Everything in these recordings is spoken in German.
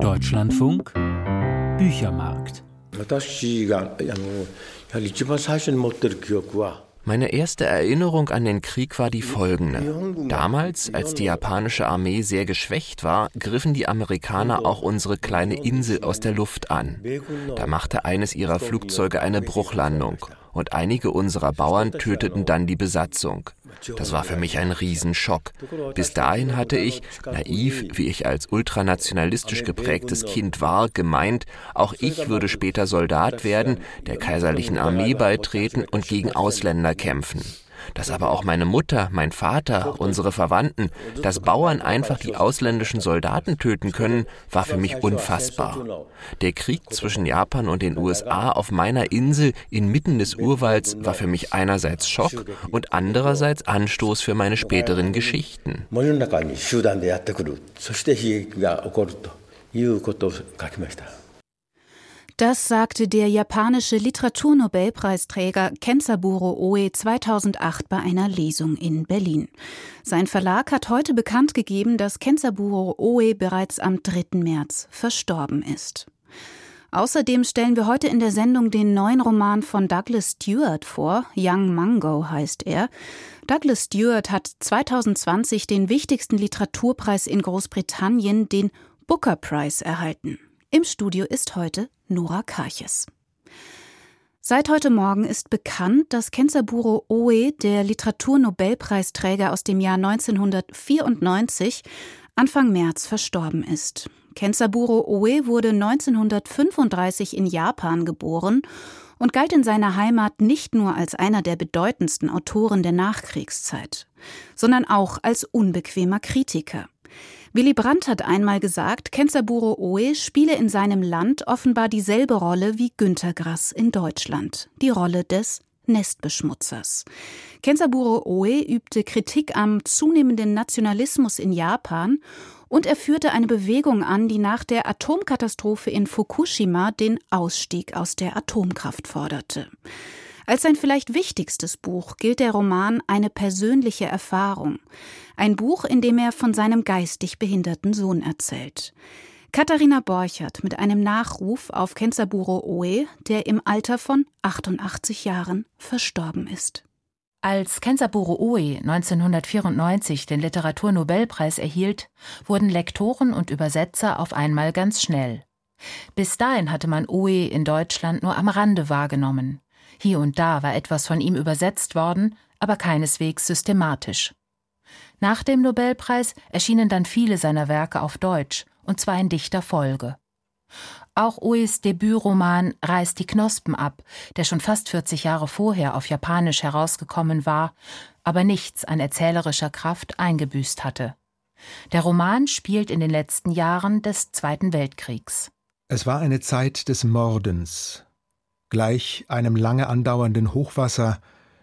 Deutschlandfunk Büchermarkt. Meine erste Erinnerung an den Krieg war die folgende. Damals, als die japanische Armee sehr geschwächt war, griffen die Amerikaner auch unsere kleine Insel aus der Luft an. Da machte eines ihrer Flugzeuge eine Bruchlandung und einige unserer Bauern töteten dann die Besatzung. Das war für mich ein Riesenschock. Bis dahin hatte ich, naiv wie ich als ultranationalistisch geprägtes Kind war, gemeint, auch ich würde später Soldat werden, der kaiserlichen Armee beitreten und gegen Ausländer kämpfen dass aber auch meine Mutter, mein Vater, unsere Verwandten, dass Bauern einfach die ausländischen Soldaten töten können, war für mich unfassbar. Der Krieg zwischen Japan und den USA auf meiner Insel inmitten des Urwalds war für mich einerseits Schock und andererseits Anstoß für meine späteren Geschichten. Das sagte der japanische Literaturnobelpreisträger Kenzaburo Oe 2008 bei einer Lesung in Berlin. Sein Verlag hat heute bekannt gegeben, dass Kenzaburo Oe bereits am 3. März verstorben ist. Außerdem stellen wir heute in der Sendung den neuen Roman von Douglas Stewart vor. Young Mango heißt er. Douglas Stewart hat 2020 den wichtigsten Literaturpreis in Großbritannien, den Booker Prize, erhalten. Im Studio ist heute Nora Karches. Seit heute Morgen ist bekannt, dass Kenzaburo Oe, der Literaturnobelpreisträger aus dem Jahr 1994, Anfang März verstorben ist. Kenzaburo Oe wurde 1935 in Japan geboren und galt in seiner Heimat nicht nur als einer der bedeutendsten Autoren der Nachkriegszeit, sondern auch als unbequemer Kritiker. Willy Brandt hat einmal gesagt, Kenzaburo Oe spiele in seinem Land offenbar dieselbe Rolle wie Günter Grass in Deutschland, die Rolle des Nestbeschmutzers. Kenzaburo Oe übte Kritik am zunehmenden Nationalismus in Japan und er führte eine Bewegung an, die nach der Atomkatastrophe in Fukushima den Ausstieg aus der Atomkraft forderte. Als sein vielleicht wichtigstes Buch gilt der Roman Eine persönliche Erfahrung. Ein Buch, in dem er von seinem geistig behinderten Sohn erzählt. Katharina Borchert mit einem Nachruf auf Kenzaburo Oe, der im Alter von 88 Jahren verstorben ist. Als Kenzaburo Oe 1994 den Literaturnobelpreis erhielt, wurden Lektoren und Übersetzer auf einmal ganz schnell. Bis dahin hatte man Oe in Deutschland nur am Rande wahrgenommen. Hier und da war etwas von ihm übersetzt worden, aber keineswegs systematisch. Nach dem Nobelpreis erschienen dann viele seiner Werke auf Deutsch, und zwar in dichter Folge. Auch Oes Debütroman Reißt die Knospen ab, der schon fast 40 Jahre vorher auf Japanisch herausgekommen war, aber nichts an erzählerischer Kraft eingebüßt hatte. Der Roman spielt in den letzten Jahren des Zweiten Weltkriegs. Es war eine Zeit des Mordens, Gleich einem lange andauernden Hochwasser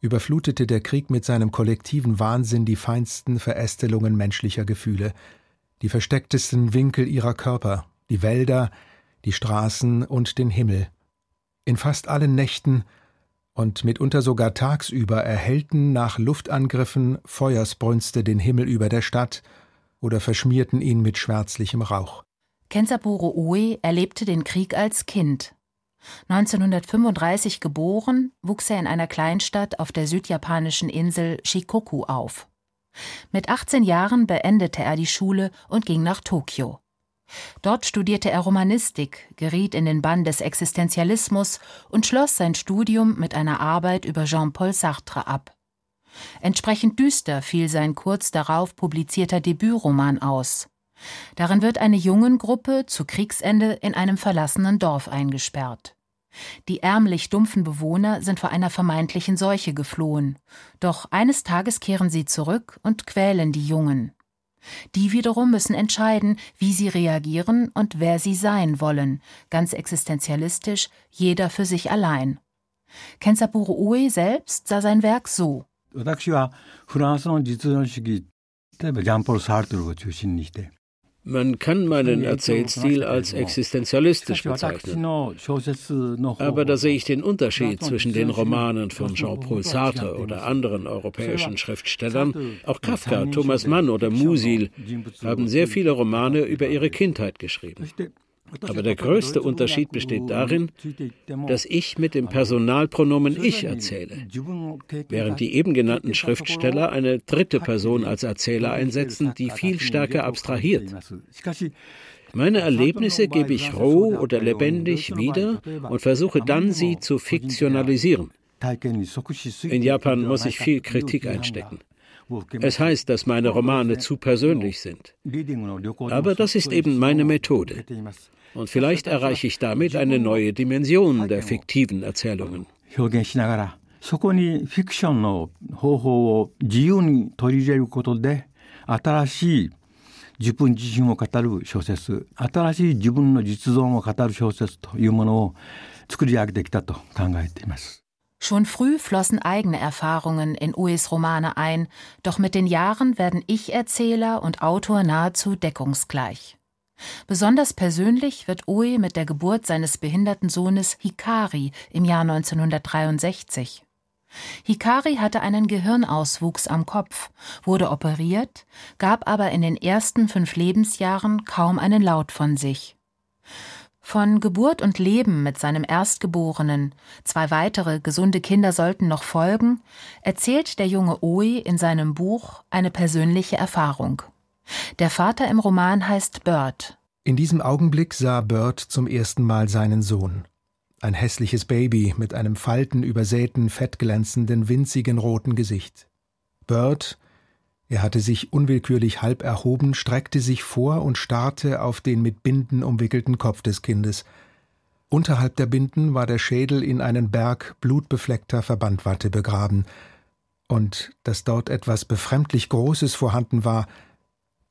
überflutete der Krieg mit seinem kollektiven Wahnsinn die feinsten Verästelungen menschlicher Gefühle, die verstecktesten Winkel ihrer Körper, die Wälder, die Straßen und den Himmel. In fast allen Nächten und mitunter sogar tagsüber erhellten nach Luftangriffen Feuersbrünste den Himmel über der Stadt oder verschmierten ihn mit schwärzlichem Rauch. Kenzaburo Ue erlebte den Krieg als Kind. 1935 geboren, wuchs er in einer Kleinstadt auf der südjapanischen Insel Shikoku auf. Mit 18 Jahren beendete er die Schule und ging nach Tokio. Dort studierte er Romanistik, geriet in den Bann des Existenzialismus und schloss sein Studium mit einer Arbeit über Jean-Paul Sartre ab. Entsprechend düster fiel sein kurz darauf publizierter Debütroman aus. Darin wird eine Jungengruppe zu Kriegsende in einem verlassenen Dorf eingesperrt. Die ärmlich dumpfen Bewohner sind vor einer vermeintlichen Seuche geflohen, doch eines Tages kehren sie zurück und quälen die Jungen. Die wiederum müssen entscheiden, wie sie reagieren und wer sie sein wollen, ganz existenzialistisch, jeder für sich allein. Kensaburo Ue selbst sah sein Werk so. Man kann meinen Erzählstil als existenzialistisch bezeichnen. Aber da sehe ich den Unterschied zwischen den Romanen von Jean-Paul Sartre oder anderen europäischen Schriftstellern. Auch Kafka, Thomas Mann oder Musil haben sehr viele Romane über ihre Kindheit geschrieben. Aber der größte Unterschied besteht darin, dass ich mit dem Personalpronomen Ich erzähle, während die eben genannten Schriftsteller eine dritte Person als Erzähler einsetzen, die viel stärker abstrahiert. Meine Erlebnisse gebe ich roh oder lebendig wieder und versuche dann, sie zu fiktionalisieren. In Japan muss ich viel Kritik einstecken. Es heißt, dass meine Romane zu persönlich sind. Aber das ist eben meine Methode. Und vielleicht erreiche ich damit eine neue Dimension der fiktiven Erzählungen. そこにフィクションの方法を自由に取り入れることで新しい自分自身を語る小説新しい自分の実存を語る小説というものを作り上げてきたと考えています。 Schon früh flossen eigene Erfahrungen in Ues Romane ein, doch mit den Jahren werden Ich-Erzähler und Autor nahezu deckungsgleich. Besonders persönlich wird Oe mit der Geburt seines behinderten Sohnes Hikari im Jahr 1963. Hikari hatte einen Gehirnauswuchs am Kopf, wurde operiert, gab aber in den ersten fünf Lebensjahren kaum einen Laut von sich. Von Geburt und Leben mit seinem Erstgeborenen, zwei weitere gesunde Kinder sollten noch folgen, erzählt der junge Oe in seinem Buch eine persönliche Erfahrung. Der Vater im Roman heißt Bird. In diesem Augenblick sah Bird zum ersten Mal seinen Sohn. Ein hässliches Baby mit einem faltenübersäten, fettglänzenden, winzigen roten Gesicht. Bird, er hatte sich unwillkürlich halb erhoben, streckte sich vor und starrte auf den mit Binden umwickelten Kopf des Kindes. Unterhalb der Binden war der Schädel in einen Berg blutbefleckter Verbandwatte begraben. Und dass dort etwas befremdlich Großes vorhanden war,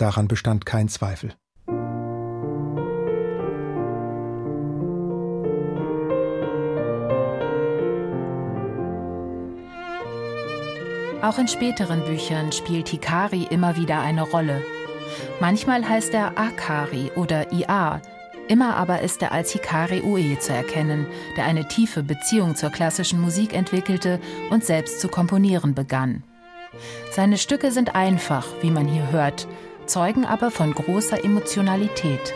Daran bestand kein Zweifel. Auch in späteren Büchern spielt Hikari immer wieder eine Rolle. Manchmal heißt er Akari oder Ia, immer aber ist er als Hikari Ue zu erkennen, der eine tiefe Beziehung zur klassischen Musik entwickelte und selbst zu komponieren begann. Seine Stücke sind einfach, wie man hier hört, zeugen aber von großer Emotionalität.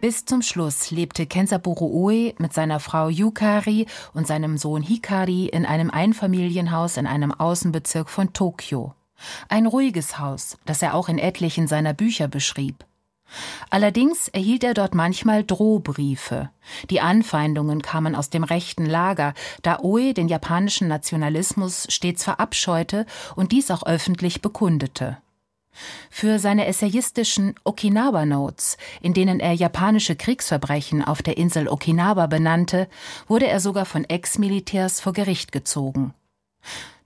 Bis zum Schluss lebte Kensaburo Oe mit seiner Frau Yukari und seinem Sohn Hikari in einem Einfamilienhaus in einem Außenbezirk von Tokio. Ein ruhiges Haus, das er auch in etlichen seiner Bücher beschrieb. Allerdings erhielt er dort manchmal Drohbriefe. Die Anfeindungen kamen aus dem rechten Lager, da Oe den japanischen Nationalismus stets verabscheute und dies auch öffentlich bekundete. Für seine essayistischen Okinawa Notes, in denen er japanische Kriegsverbrechen auf der Insel Okinawa benannte, wurde er sogar von Ex-Militärs vor Gericht gezogen.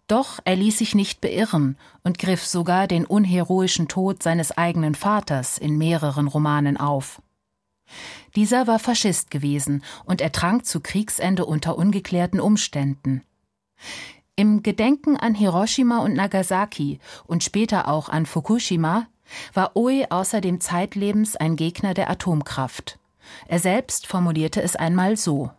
Doch er ließ sich nicht beirren und griff sogar den unheroischen Tod seines eigenen Vaters in mehreren Romanen auf. Dieser war Faschist gewesen und ertrank zu Kriegsende unter ungeklärten Umständen. Im Gedenken an Hiroshima und Nagasaki und später auch an Fukushima war Oe außerdem zeitlebens ein Gegner der Atomkraft. Er selbst formulierte es einmal so.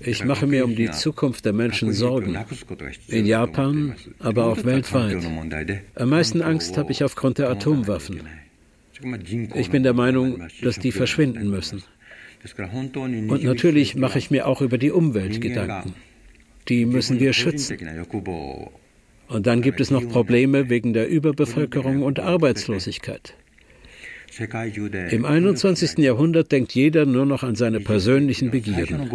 Ich mache mir um die Zukunft der Menschen Sorgen, in Japan, aber auch weltweit. Am meisten Angst habe ich aufgrund der Atomwaffen. Ich bin der Meinung, dass die verschwinden müssen. Und natürlich mache ich mir auch über die Umwelt Gedanken. Die müssen wir schützen. Und dann gibt es noch Probleme wegen der Überbevölkerung und Arbeitslosigkeit. Im 21. Jahrhundert denkt jeder nur noch an seine persönlichen Begierden.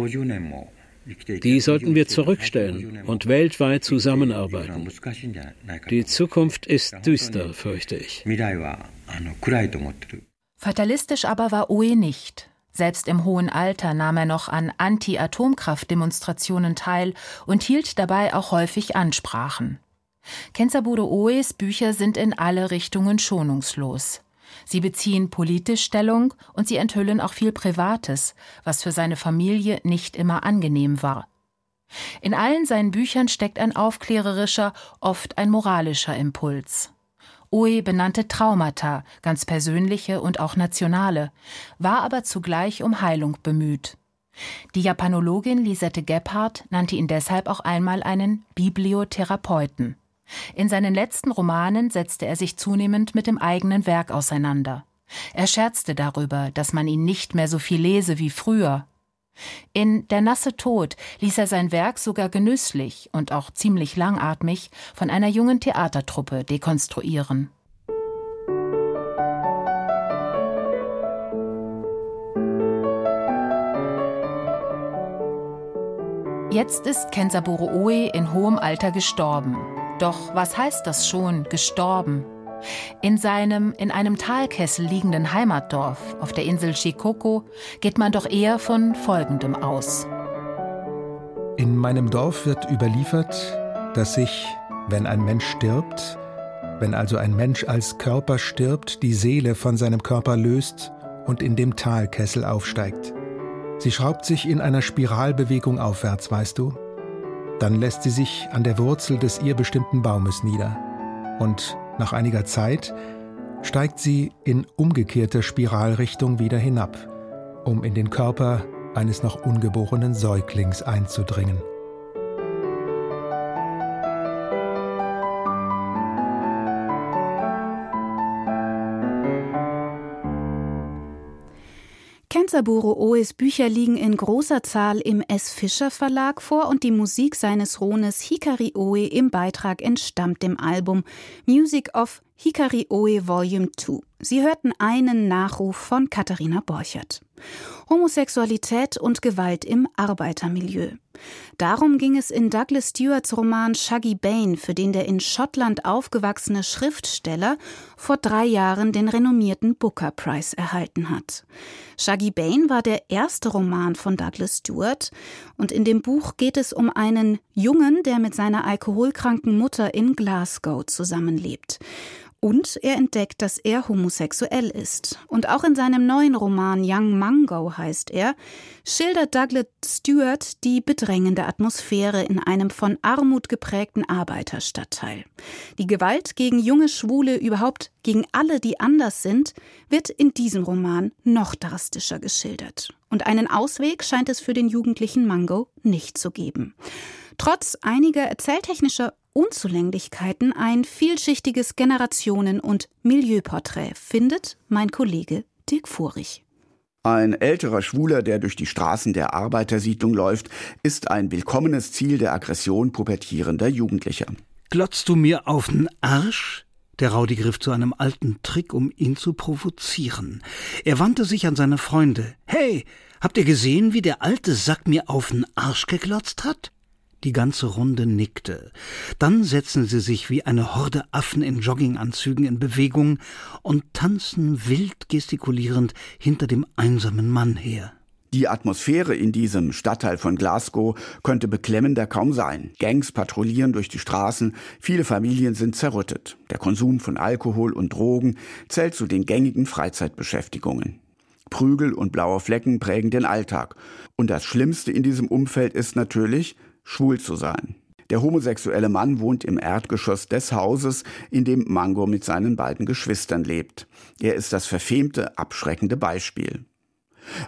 Die sollten wir zurückstellen und weltweit zusammenarbeiten. Die Zukunft ist düster, fürchte ich. Fatalistisch aber war Oe nicht. Selbst im hohen Alter nahm er noch an Anti-Atomkraft-Demonstrationen teil und hielt dabei auch häufig Ansprachen. Kenzaburo Oes Bücher sind in alle Richtungen schonungslos. Sie beziehen politisch Stellung und sie enthüllen auch viel Privates, was für seine Familie nicht immer angenehm war. In allen seinen Büchern steckt ein aufklärerischer, oft ein moralischer Impuls. Oe benannte Traumata, ganz persönliche und auch nationale, war aber zugleich um Heilung bemüht. Die Japanologin Lisette Gebhardt nannte ihn deshalb auch einmal einen Bibliotherapeuten. In seinen letzten Romanen setzte er sich zunehmend mit dem eigenen Werk auseinander. Er scherzte darüber, dass man ihn nicht mehr so viel lese wie früher. In Der nasse Tod ließ er sein Werk sogar genüsslich und auch ziemlich langatmig von einer jungen Theatertruppe dekonstruieren. Jetzt ist Kensaburo Oe in hohem Alter gestorben. Doch was heißt das schon, gestorben? In seinem in einem Talkessel liegenden Heimatdorf auf der Insel Shikoku geht man doch eher von Folgendem aus. In meinem Dorf wird überliefert, dass sich, wenn ein Mensch stirbt, wenn also ein Mensch als Körper stirbt, die Seele von seinem Körper löst und in dem Talkessel aufsteigt. Sie schraubt sich in einer Spiralbewegung aufwärts, weißt du? Dann lässt sie sich an der Wurzel des ihr bestimmten Baumes nieder. Und nach einiger Zeit steigt sie in umgekehrter Spiralrichtung wieder hinab, um in den Körper eines noch ungeborenen Säuglings einzudringen. Kenzaburo Oes Bücher liegen in großer Zahl im S. Fischer Verlag vor und die Musik seines Sohnes Hikari Oe im Beitrag entstammt dem Album Music of Hikari Oe Volume 2. Sie hörten einen Nachruf von Katharina Borchert. Homosexualität und Gewalt im Arbeitermilieu. Darum ging es in Douglas Stewarts Roman Shaggy Bane, für den der in Schottland aufgewachsene Schriftsteller vor drei Jahren den renommierten Booker Prize erhalten hat. Shaggy Bane war der erste Roman von Douglas Stewart und in dem Buch geht es um einen Jungen, der mit seiner alkoholkranken Mutter in Glasgow zusammenlebt. Und er entdeckt, dass er homosexuell ist. Und auch in seinem neuen Roman Young Mango heißt er, schildert Douglas Stewart die bedrängende Atmosphäre in einem von Armut geprägten Arbeiterstadtteil. Die Gewalt gegen junge Schwule, überhaupt gegen alle, die anders sind, wird in diesem Roman noch drastischer geschildert. Und einen Ausweg scheint es für den jugendlichen Mango nicht zu geben. Trotz einiger erzähltechnischer Unzulänglichkeiten ein vielschichtiges Generationen- und Milieuporträt, findet mein Kollege Dirk Furich. Ein älterer Schwuler, der durch die Straßen der Arbeitersiedlung läuft, ist ein willkommenes Ziel der Aggression pubertierender Jugendlicher. Glotzt du mir auf den Arsch? Der Raudi griff zu einem alten Trick, um ihn zu provozieren. Er wandte sich an seine Freunde. Hey, habt ihr gesehen, wie der alte Sack mir auf den Arsch geglotzt hat? Die ganze Runde nickte. Dann setzen sie sich wie eine Horde Affen in Jogginganzügen in Bewegung und tanzen wild gestikulierend hinter dem einsamen Mann her. Die Atmosphäre in diesem Stadtteil von Glasgow könnte beklemmender kaum sein. Gangs patrouillieren durch die Straßen, viele Familien sind zerrüttet. Der Konsum von Alkohol und Drogen zählt zu den gängigen Freizeitbeschäftigungen. Prügel und blaue Flecken prägen den Alltag. Und das Schlimmste in diesem Umfeld ist natürlich, schwul zu sein. Der homosexuelle Mann wohnt im Erdgeschoss des Hauses, in dem Mango mit seinen beiden Geschwistern lebt. Er ist das verfemte, abschreckende Beispiel.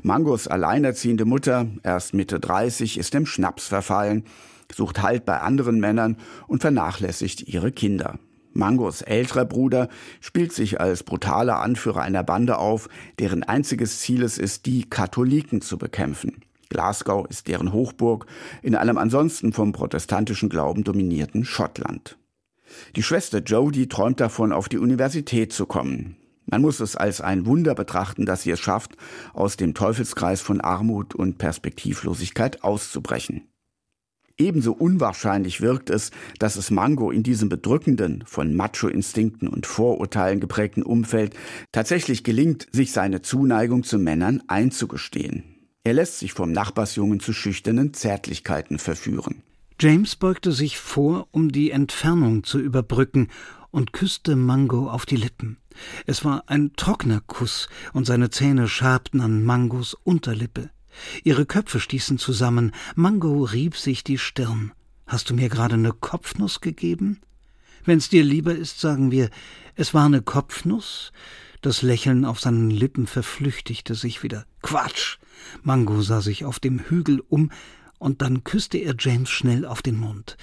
Mangos alleinerziehende Mutter, erst Mitte 30, ist dem Schnaps verfallen, sucht Halt bei anderen Männern und vernachlässigt ihre Kinder. Mangos älterer Bruder spielt sich als brutaler Anführer einer Bande auf, deren einziges Ziel es ist, die Katholiken zu bekämpfen. Glasgow ist deren Hochburg in einem ansonsten vom protestantischen Glauben dominierten Schottland. Die Schwester Jodie träumt davon, auf die Universität zu kommen. Man muss es als ein Wunder betrachten, dass sie es schafft, aus dem Teufelskreis von Armut und Perspektivlosigkeit auszubrechen. Ebenso unwahrscheinlich wirkt es, dass es Mango in diesem bedrückenden, von Macho-Instinkten und Vorurteilen geprägten Umfeld tatsächlich gelingt, sich seine Zuneigung zu Männern einzugestehen. Er lässt sich vom Nachbarsjungen zu schüchternen Zärtlichkeiten verführen. James beugte sich vor, um die Entfernung zu überbrücken und küsste Mango auf die Lippen. Es war ein trockener Kuss, und seine Zähne schabten an Mangos Unterlippe. Ihre Köpfe stießen zusammen. Mango rieb sich die Stirn. Hast du mir gerade ne Kopfnuss gegeben? Wenn's dir lieber ist, sagen wir, es war ne Kopfnuss? Das Lächeln auf seinen Lippen verflüchtigte sich wieder. Quatsch! Mango sah sich auf dem Hügel um, und dann küsste er James schnell auf den Mund.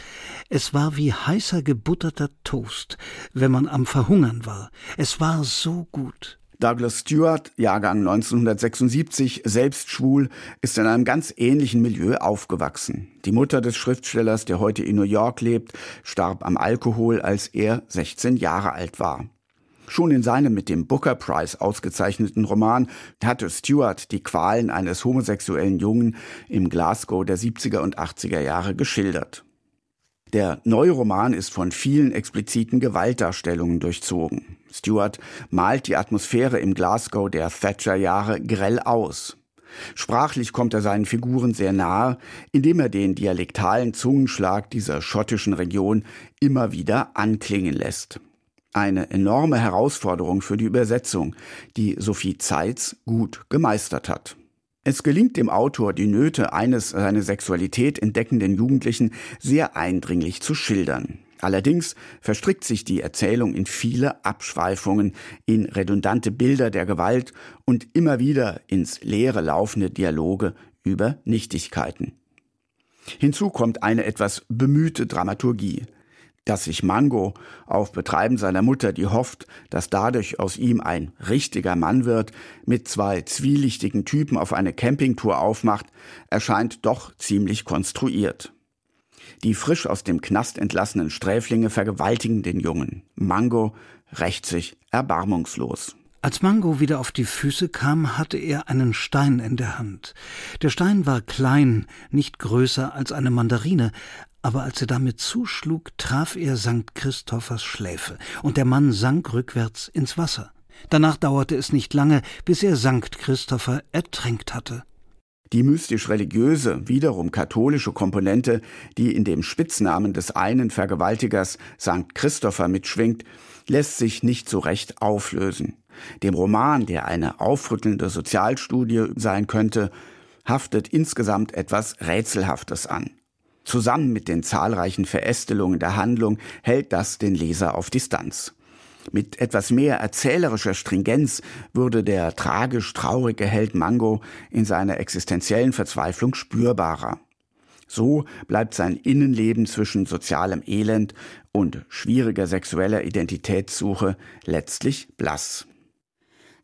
Es war wie heißer gebutterter Toast, wenn man am Verhungern war. Es war so gut. Douglas Stewart, Jahrgang 1976, selbst schwul, ist in einem ganz ähnlichen Milieu aufgewachsen. Die Mutter des Schriftstellers, der heute in New York lebt, starb am Alkohol, als er 16 Jahre alt war. Schon in seinem mit dem Booker Prize ausgezeichneten Roman hatte Stewart die Qualen eines homosexuellen Jungen im Glasgow der 70er und 80er Jahre geschildert. Der neue Roman ist von vielen expliziten Gewaltdarstellungen durchzogen. Stewart malt die Atmosphäre im Glasgow der Thatcher-Jahre grell aus. Sprachlich kommt er seinen Figuren sehr nahe, indem er den dialektalen Zungenschlag dieser schottischen Region immer wieder anklingen lässt. Eine enorme Herausforderung für die Übersetzung, die Sophie Zeitz gut gemeistert hat. Es gelingt dem Autor, die Nöte eines seine Sexualität entdeckenden Jugendlichen sehr eindringlich zu schildern. Allerdings verstrickt sich die Erzählung in viele Abschweifungen, in redundante Bilder der Gewalt und immer wieder ins leere laufende Dialoge über Nichtigkeiten. Hinzu kommt eine etwas bemühte Dramaturgie dass sich Mango auf Betreiben seiner Mutter, die hofft, dass dadurch aus ihm ein richtiger Mann wird, mit zwei zwielichtigen Typen auf eine Campingtour aufmacht, erscheint doch ziemlich konstruiert. Die frisch aus dem Knast entlassenen Sträflinge vergewaltigen den Jungen. Mango rächt sich erbarmungslos. Als Mango wieder auf die Füße kam, hatte er einen Stein in der Hand. Der Stein war klein, nicht größer als eine Mandarine, aber als er damit zuschlug, traf er St. Christophers Schläfe, und der Mann sank rückwärts ins Wasser. Danach dauerte es nicht lange, bis er St. Christopher ertränkt hatte. Die mystisch-religiöse, wiederum katholische Komponente, die in dem Spitznamen des einen Vergewaltigers St. Christopher mitschwingt, lässt sich nicht so recht auflösen. Dem Roman, der eine aufrüttelnde Sozialstudie sein könnte, haftet insgesamt etwas Rätselhaftes an. Zusammen mit den zahlreichen Verästelungen der Handlung hält das den Leser auf Distanz. Mit etwas mehr erzählerischer Stringenz würde der tragisch traurige Held Mango in seiner existenziellen Verzweiflung spürbarer. So bleibt sein Innenleben zwischen sozialem Elend und schwieriger sexueller Identitätssuche letztlich blass.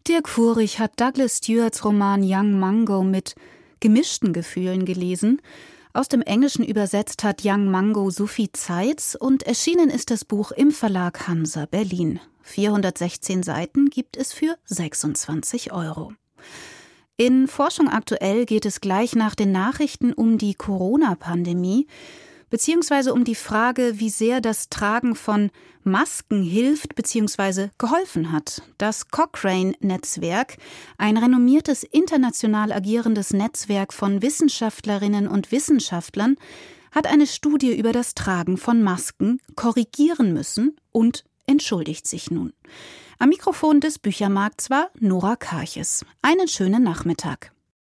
Dirk Furich hat Douglas Stewarts Roman Young Mango mit gemischten Gefühlen gelesen. Aus dem Englischen übersetzt hat Young Mango Sophie Zeitz und erschienen ist das Buch im Verlag Hansa Berlin. 416 Seiten gibt es für 26 Euro. In Forschung aktuell geht es gleich nach den Nachrichten um die Corona-Pandemie beziehungsweise um die Frage, wie sehr das Tragen von Masken hilft bzw. geholfen hat. Das Cochrane-Netzwerk, ein renommiertes international agierendes Netzwerk von Wissenschaftlerinnen und Wissenschaftlern, hat eine Studie über das Tragen von Masken korrigieren müssen und entschuldigt sich nun. Am Mikrofon des Büchermarkts war Nora Karches. Einen schönen Nachmittag.